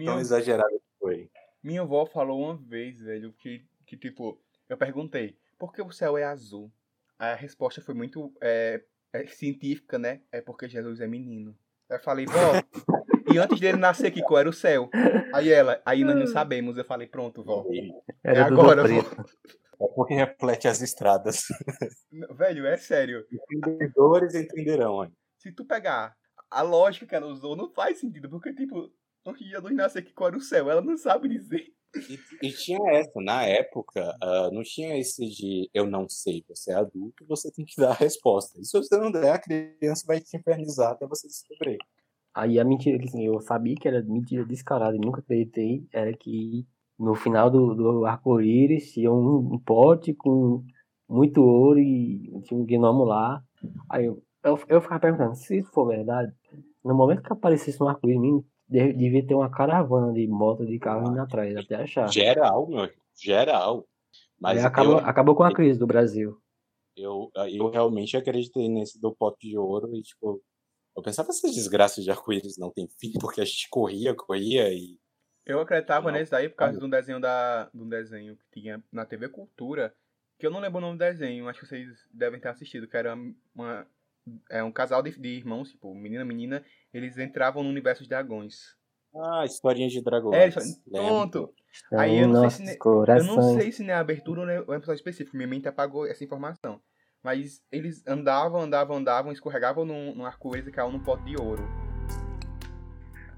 tão Minha, exagerada que foi. minha avó falou uma vez, velho, que, que tipo, eu perguntei, por que o céu é azul? A resposta foi muito é, é científica, né? É porque Jesus é menino. Eu falei, vó, e antes dele nascer, que cor era o céu? Aí ela, aí nós não sabemos. Eu falei, pronto, vó. Era É agora, preto. É porque reflete as estradas. Velho, é sério. Entendedores entenderão, olha. Se tu pegar a lógica que ela usou, não faz sentido. Porque, tipo, antes de Jesus nascer, que cor era o céu? Ela não sabe dizer. E, tinha essa, na época, uh, não tinha esse de eu não sei, você é adulto, você tem que dar a resposta. E se você não der, a criança vai te infernizar até você descobrir. Aí a mentira que assim, eu sabia que era mentira descarada e nunca acreditei, era que no final do, do arco-íris tinha um, um, pote com muito ouro e tinha um gnomo lá. Aí eu, eu, eu ficava perguntando, se for verdade, no momento que aparecesse um arco-íris, devia ter uma caravana de moto de carro indo atrás, até achar. Geral, meu, geral. Mas acabou, eu, acabou com a crise do Brasil. Eu, eu realmente acreditei nesse do pote de ouro e, tipo, eu pensava essas desgraças de arco-íris não tem fim, porque a gente corria, corria e. Eu acreditava não, nesse daí por causa de um desenho da. de um desenho que tinha na TV Cultura, que eu não lembro o nome do desenho, acho que vocês devem ter assistido, que era uma. É um casal de, de irmãos, tipo, menina menina, eles entravam no universo de dragões. Ah, historinha de dragões. É, pronto. Aí eu não, sei se, eu não sei se na abertura ou no episódio específico, minha mente apagou essa informação. Mas eles andavam, andavam, andavam, escorregavam num, num arco-íris e caíam num pote de ouro.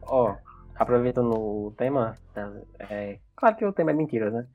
Ó, oh, aproveitando o tema, tá, é, claro que o tema é mentiras, né?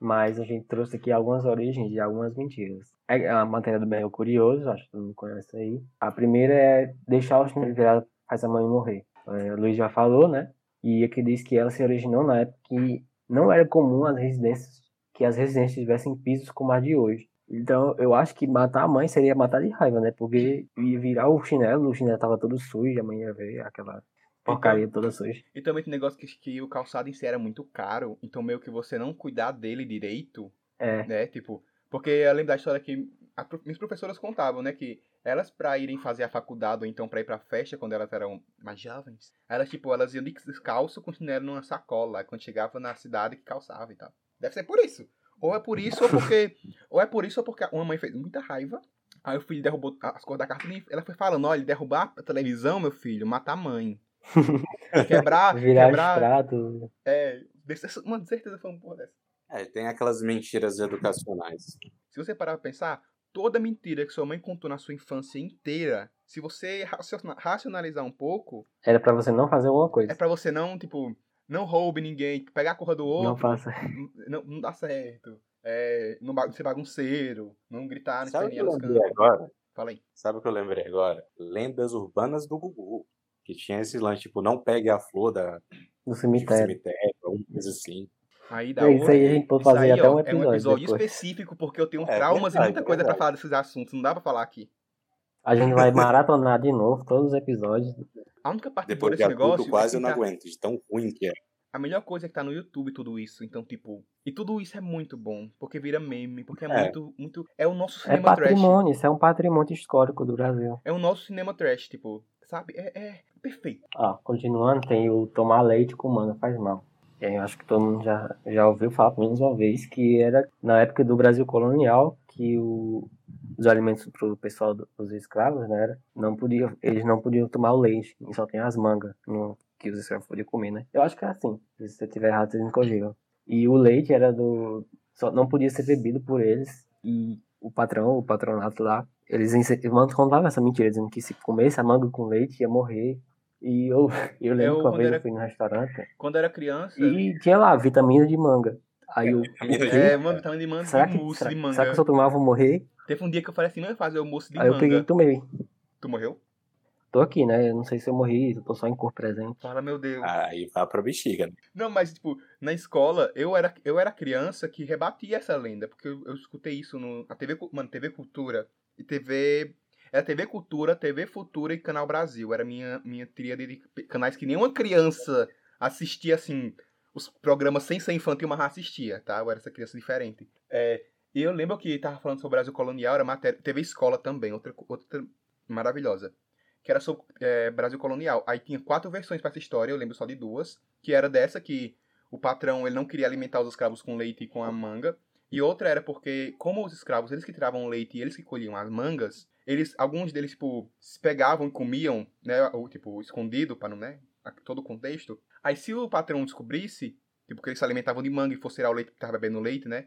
Mas a gente trouxe aqui algumas origens de algumas mentiras. É a matéria do bem curioso, acho que todo mundo conhece aí. A primeira é deixar o chinelo virado faz a mãe morrer. É, Luiz já falou, né? E aqui diz que ela se originou na época que não era comum as residências que as residências tivessem pisos como a de hoje. Então, eu acho que matar a mãe seria matar de raiva, né? Porque ia virar o chinelo, o chinelo tava todo sujo, a mãe ia ver aquela porcaria então, toda suja. E também tem negócio que, que o calçado em si era muito caro, então meio que você não cuidar dele direito, é. né? Tipo, porque eu lembro da história que a, minhas professoras contavam, né? Que elas pra irem fazer a faculdade ou então pra ir pra festa quando elas eram mais jovens, elas, tipo, elas iam descalço com chinelo numa sacola, quando chegava na cidade que calçava e tal. Deve ser por isso. Ou é por isso, ou porque. ou é por isso, ou porque uma mãe fez muita raiva. Aí o filho derrubou as cores da carta e ela foi falando: olha, derrubar a televisão, meu filho, matar a mãe. Quebrar. Virar quebrar, estrado. É. Uma certeza foi uma porra dessa. É, tem aquelas mentiras educacionais. Se você parar pra pensar, toda mentira que sua mãe contou na sua infância inteira, se você racionalizar um pouco. Era para você não fazer alguma coisa. É para você não, tipo, não roube ninguém, pegar a corra do outro. Não faça. Não, não dá certo. É, não ser bagunceiro, não gritar no Sabe o que eu lembrei agora? Fala aí. Sabe o que eu lembrei agora? Lendas urbanas do Gugu. Que tinha esse lance, tipo, não pegue a flor da, do cemitério. Do cemitério, alguma coisa assim. Aí dá isso aí a gente pode fazer aí, até um episódio. É um episódio depois. específico, porque eu tenho é, traumas verdade, e muita coisa é para falar desses assuntos. Não dá pra falar aqui. A gente vai maratonar de novo todos os episódios. A única parte Depois desse negócio. quase eu não aguento, de tão ruim que é. A melhor coisa é que tá no YouTube tudo isso. Então, tipo. E tudo isso é muito bom. Porque vira meme. Porque é, é. muito. muito É o nosso cinema é patrimônio, trash. Isso é um patrimônio histórico do Brasil. É o nosso cinema trash, tipo. Sabe? É, é perfeito. Ó, continuando, tem o tomar leite com manga faz mal. Eu acho que todo mundo já, já ouviu falar pelo menos uma vez que era na época do Brasil colonial que o, os alimentos para o pessoal dos escravos, né, não podia, eles não podiam tomar o leite, e só tem as mangas no, que os escravos podiam comer, né? Eu acho que é assim. Se você tiver errado, vocês me corrigam. E o leite era do. Só não podia ser bebido por eles. E o patrão, o patronato lá, eles contavam essa mentira, dizendo que se comesse a manga com leite ia morrer. E eu, eu lembro eu, que uma vez era, eu fui no restaurante. Quando era criança. E tinha lá vitamina de manga. Aí eu. É, mano, vitamina de manga será que, mousse será, de manga. Será que se eu tomar eu vou morrer? Teve um dia que eu falei assim, não fazer o mousse de Aí manga. eu peguei e tomei. Tu morreu? Tô aqui, né? Eu não sei se eu morri, eu tô só em cor presente. Fala, meu Deus. Aí vai pra bexiga, né? Não, mas, tipo, na escola, eu era, eu era criança que rebatia essa lenda, porque eu, eu escutei isso no, na TV, mano, TV Cultura e TV... Era TV Cultura, TV Futura e Canal Brasil. Era minha, minha tríade de canais que nenhuma criança assistia, assim, os programas sem ser infantil, mas assistia, tá? Eu era essa criança diferente. É, e eu lembro que tava falando sobre o Brasil Colonial, era matéria... TV Escola também, outra, outra maravilhosa que era sobre é, Brasil colonial. Aí tinha quatro versões para essa história, eu lembro só de duas, que era dessa que o patrão ele não queria alimentar os escravos com leite e com a manga, e outra era porque como os escravos eles que tiravam leite e eles que colhiam as mangas, eles alguns deles tipo se pegavam e comiam, né, ou tipo escondido para não, né, todo o contexto. Aí se o patrão descobrisse, tipo que eles se alimentavam de manga e fosse tirar o leite que estava bebendo leite, né?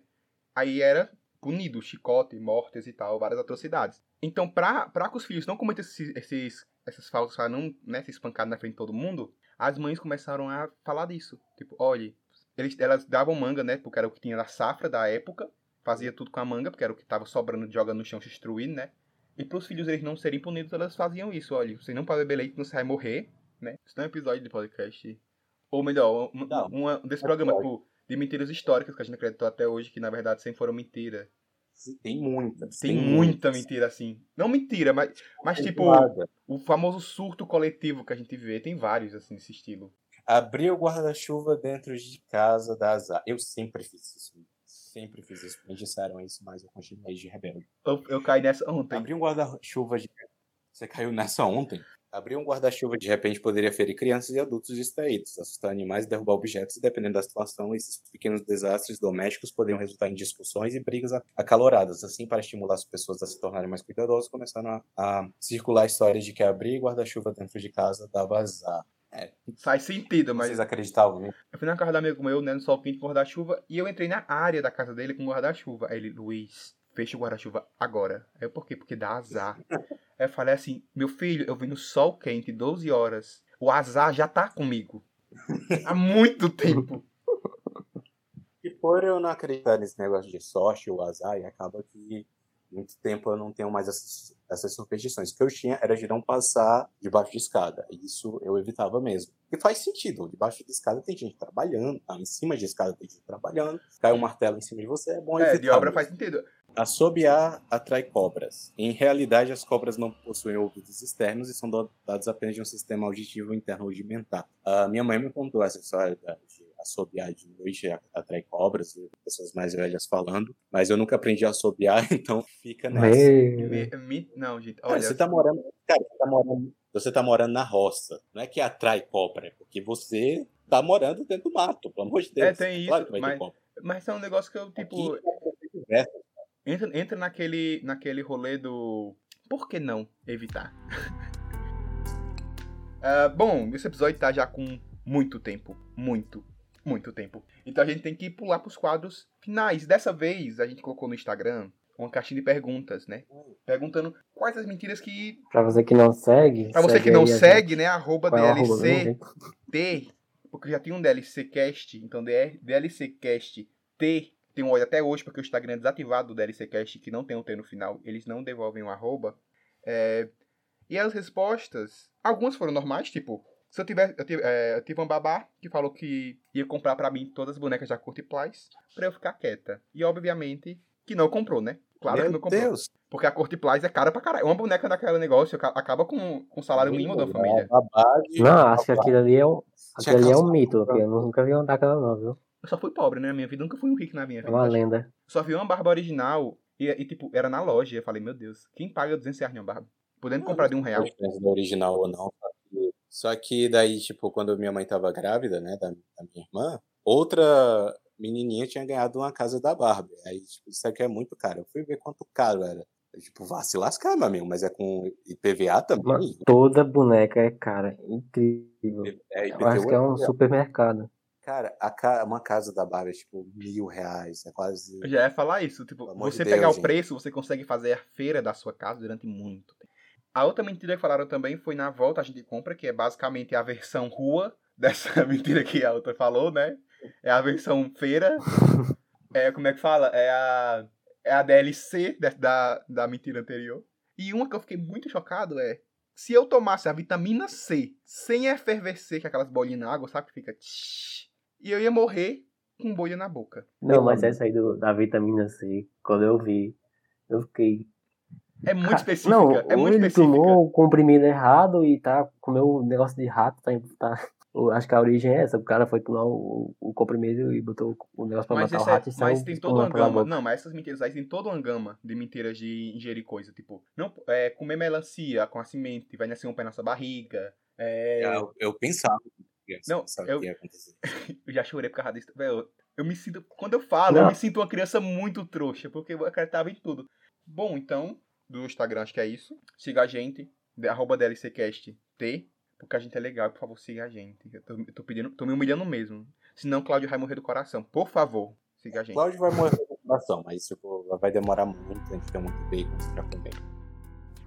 Aí era punido, chicote, mortes e tal, várias atrocidades. Então, pra, pra que os filhos não cometessem esses, esses, essas faltas, pra não né, ser espancado na frente de todo mundo, as mães começaram a falar disso. Tipo, olhe, eles, elas davam manga, né? Porque era o que tinha na safra da época. Fazia tudo com a manga, porque era o que tava sobrando de joga no chão se destruindo, né? E pros filhos eles não serem punidos, elas faziam isso. Olha, você não pode beber leite, não você vai morrer, né? Isso não é um episódio de podcast. Ou melhor, um, Não. uma, desse programa, tipo, de mentiras históricas que a gente acreditou até hoje, que na verdade sempre foram mentira. Tem muitas. Tem muita mentira assim. Não mentira, mas, mas tipo, Nada. o famoso surto coletivo que a gente vê. Tem vários, assim, desse estilo. Abrir o guarda-chuva dentro de casa dá azar. Eu sempre fiz isso. Sempre fiz isso. Me disseram isso, mas eu continuei de rebelde. Eu, eu caí nessa ontem. Abrir um guarda-chuva de. Você caiu nessa ontem? Abrir um guarda-chuva de repente poderia ferir crianças e adultos distraídos, assustar animais e derrubar objetos, e dependendo da situação, esses pequenos desastres domésticos poderiam resultar em discussões e brigas acaloradas. Assim, para estimular as pessoas a se tornarem mais cuidadosas, começaram a, a circular histórias de que abrir guarda-chuva dentro de casa dava azar. Faz sentido, mas Vocês acreditavam nisso? eu fui na casa do amigo meu, né, no sol quente com guarda-chuva, e eu entrei na área da casa dele com guarda-chuva. Aí ele, Luiz, fecha o guarda-chuva agora. Aí eu, por quê? Porque dá azar. Eu falei assim, meu filho, eu vim no sol quente, 12 horas. O azar já tá comigo. Há muito tempo. E por eu não acreditar nesse negócio de sorte ou azar, e acaba que muito tempo eu não tenho mais essas, essas superstições. O que eu tinha era de não passar debaixo de escada. E Isso eu evitava mesmo. E faz sentido. Debaixo de escada tem gente trabalhando, tá? em cima de escada tem gente trabalhando. Cai um martelo em cima de você, é bom É, evitar. de obra mesmo. faz sentido. Assobiar atrai cobras. Em realidade, as cobras não possuem ouvidos externos e são dotadas apenas de um sistema auditivo interno rudimentar. A minha mãe me contou essa história da- de assobiar de noite atrai cobras, e pessoas mais velhas falando, mas eu nunca aprendi a assobiar, então fica nessa. Me- me- não, gente, Cara, olha. você tá morando, cara, você tá morando, você tá morando na roça. Não é que atrai cobra, é porque você tá morando dentro do mato, pelo amor de Deus. É, tem Claro isso, ter mas-. Mas é um negócio que eu, tipo, Aqui, é diverso. Entra, entra naquele, naquele rolê do. Por que não evitar? Ah, bom, esse episódio tá já com muito tempo. Muito, muito tempo. Então a gente tem que pular pros quadros finais. Dessa vez a gente colocou no Instagram uma caixinha de perguntas, né? Perguntando quais as mentiras que. pra você que não segue. Pra você segue que não segue, né? Arroba gente. Qual é o arroba DLC. gente? T, porque já tem um DLC Cast, então DR, DLC Cast T, tem um olho até hoje, porque o Instagram é desativado do DLC Cast, que não tem o T no final, eles não devolvem o arroba. É, e as respostas, algumas foram normais, tipo, se eu tiver, eu tive, é, eu tive um babá que falou que ia comprar pra mim todas as bonecas da Curti Plies pra eu ficar quieta. E obviamente que não comprou, né? Claro que Meu não comprou. Deus. Porque a Curti Plies é cara pra caralho. Uma boneca daquele negócio aca- acaba com, com o salário mínimo da família. Babá de- Não, acho que aquilo ali é um, aquilo ali é um mito, porque eu nunca vi uma daquela não, viu? Eu só fui pobre, né? Na minha vida, nunca fui um rico na minha É vida. uma lenda. Só vi uma barba original e, e, tipo, era na loja. Eu falei, meu Deus, quem paga 200 reais numa barba? Podendo comprar de um real. do original ou não. Só que, daí, tipo, quando minha mãe tava grávida, né, da, da minha irmã, outra menininha tinha ganhado uma casa da Barbie. Aí, tipo, isso aqui é muito caro. Eu fui ver quanto caro era. Eu, tipo, vá se lascar, meu amigo, mas é com IPVA também. Mas toda boneca é cara. Incrível. É, Eu acho que é um IPTU. supermercado. Cara, ca- uma casa da Barbie é tipo mil reais. É quase. Eu já ia falar isso. Tipo, Pelo você de pegar Deus, o gente. preço, você consegue fazer a feira da sua casa durante muito tempo. A outra mentira que falaram também foi na volta a gente compra, que é basicamente a versão rua dessa mentira que a outra falou, né? É a versão feira. É, como é que fala? É a, é a DLC da, da, da mentira anterior. E uma que eu fiquei muito chocado é. Se eu tomasse a vitamina C sem efervescer, que é aquelas bolinhas na água, sabe? Que fica. tsh, E eu ia morrer com bolha na boca. Não, mas essa aí do, da vitamina C, quando eu vi, eu fiquei. É muito Ca- específica. Não, é muito ele específica. tomou o comprimido errado e tá comeu o negócio de rato, tá, tá- acho que a origem é essa, o cara foi tomar o, o comprimido e botou o negócio pra Mas, matar o é- rato e mas tem toda uma gama. Não, mas essas mentiras aí tem toda uma gama de mentiras de ingerir coisa. Tipo, não, é, comer melancia com a semente, vai nascer um pé na sua barriga. É, Eu, eu pensava. Que Não, pensava eu- que ia acontecer. eu já chorei por causa disso. Velho, eu me sinto. Quando eu falo, eu Não. me sinto uma criança muito trouxa, porque eu acreditava em tudo. Bom, então, do Instagram acho que é isso. Siga a gente, arroba DLCcast T, porque a gente é legal, por favor, siga a gente. Eu tô, eu tô pedindo, tô me humilhando mesmo. Senão Cláudio vai morrer do coração. Por favor, siga a gente. Cláudio vai morrer do coração, mas tipo, vai demorar muito, a gente tem muito bacon pra comer.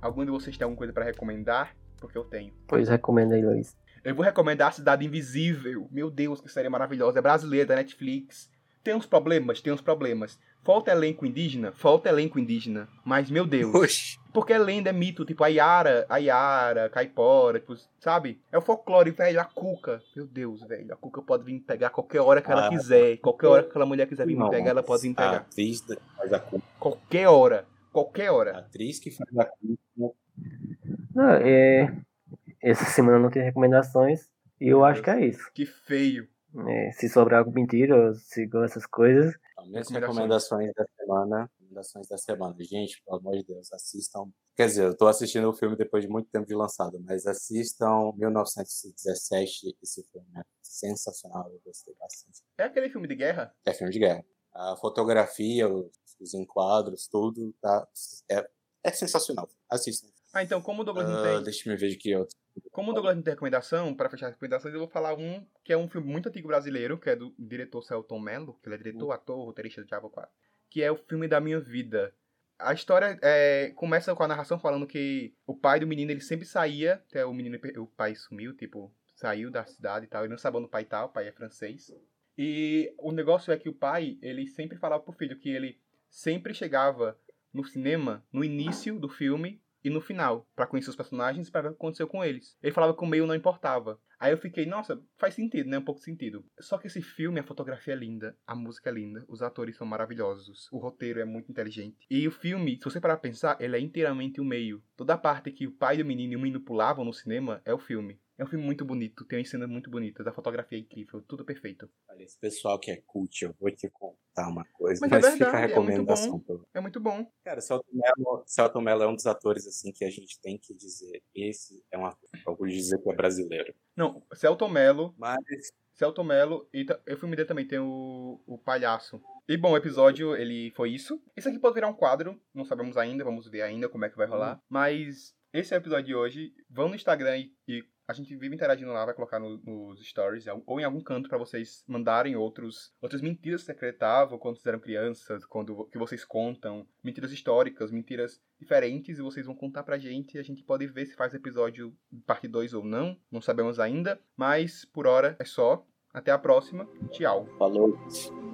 Algum de vocês tem alguma coisa pra recomendar? Porque eu tenho. Pois recomenda aí, Luiz. Eu vou recomendar A Cidade Invisível. Meu Deus, que série maravilhosa. É brasileira, da Netflix. Tem uns problemas? Tem uns problemas. Falta elenco indígena? Falta elenco indígena. Mas, meu Deus. Oxi. Porque é lenda, é mito. Tipo, a Yara, a Yara, Caipora, tipo, sabe? É o folclore, velho. A Cuca. Meu Deus, velho. A Cuca pode vir me pegar qualquer hora que ela Ah, quiser. Qualquer hora que aquela mulher quiser vir me pegar, ela pode vir me A pegar. atriz da- faz a culpa. Qualquer hora. Qualquer A hora. atriz que faz a culpa. Não, é, essa semana não tem recomendações e eu acho que é isso. Que feio. É, se sobrar alguma mentira, eu sigo essas coisas. Então, minhas Recomendações. da semana. Recomendações da semana. Gente, pelo amor de Deus, assistam. Quer dizer, eu tô assistindo o filme depois de muito tempo de lançado, mas assistam 1917. Esse filme é sensacional, eu gostei bastante. É aquele filme de guerra? É filme de guerra. A fotografia, os, os enquadros, tudo tá. É, é sensacional. Assistam. Ah, então, como o Douglas não Ah, tem. deixa eu ver de que outro. Como o Douglas não tem recomendação, para fechar as recomendações, eu vou falar um que é um filme muito antigo brasileiro, que é do diretor Celton Mello, que ele é diretor, ator, roteirista do Diabo 4, que é o filme da minha vida. A história é, começa com a narração falando que o pai do menino ele sempre saía, até o menino o pai sumiu, tipo, saiu da cidade e tal, ele não sabia onde o pai tá, o pai é francês. E o negócio é que o pai, ele sempre falava pro filho que ele sempre chegava no cinema no início do filme e no final, pra conhecer os personagens e pra ver o que aconteceu com eles. Ele falava que o meio não importava. Aí eu fiquei, nossa, faz sentido, né? Um pouco de sentido. Só que esse filme, a fotografia é linda, a música é linda, os atores são maravilhosos, o roteiro é muito inteligente. E o filme, se você parar pra pensar, ele é inteiramente o meio. Toda a parte que o pai do menino e o menino pulavam no cinema é o filme. É um filme muito bonito, tem umas cenas muito bonitas, a fotografia é incrível, tudo perfeito. Olha, esse pessoal que é cult, eu vou te contar uma coisa, Mas mas, é fica a verdade, é muito recomendação. pelo- É muito bom. Cara, Celton Mello, é um dos atores assim que a gente tem que dizer. Esse é um ator. Eu vou dizer que é brasileiro. Não, Celton Mello, Mas Celton Mello e o filme dele também tem o, o palhaço. E bom, o episódio ele foi isso. Isso aqui pode virar um quadro, não sabemos ainda, vamos ver ainda como é que vai rolar. Mas esse é o episódio de hoje. Vão no Instagram e, e a gente vive interagindo lá, vai colocar no- nos stories ou em algum canto pra vocês mandarem outros outras mentiras que acreditavam quando vocês eram crianças, quando que vocês contam, mentiras históricas, mentiras diferentes e vocês vão contar pra gente e a gente pode ver se faz episódio parte 2 ou não, não sabemos ainda, mas por hora é só. Até a próxima. Tchau. falou.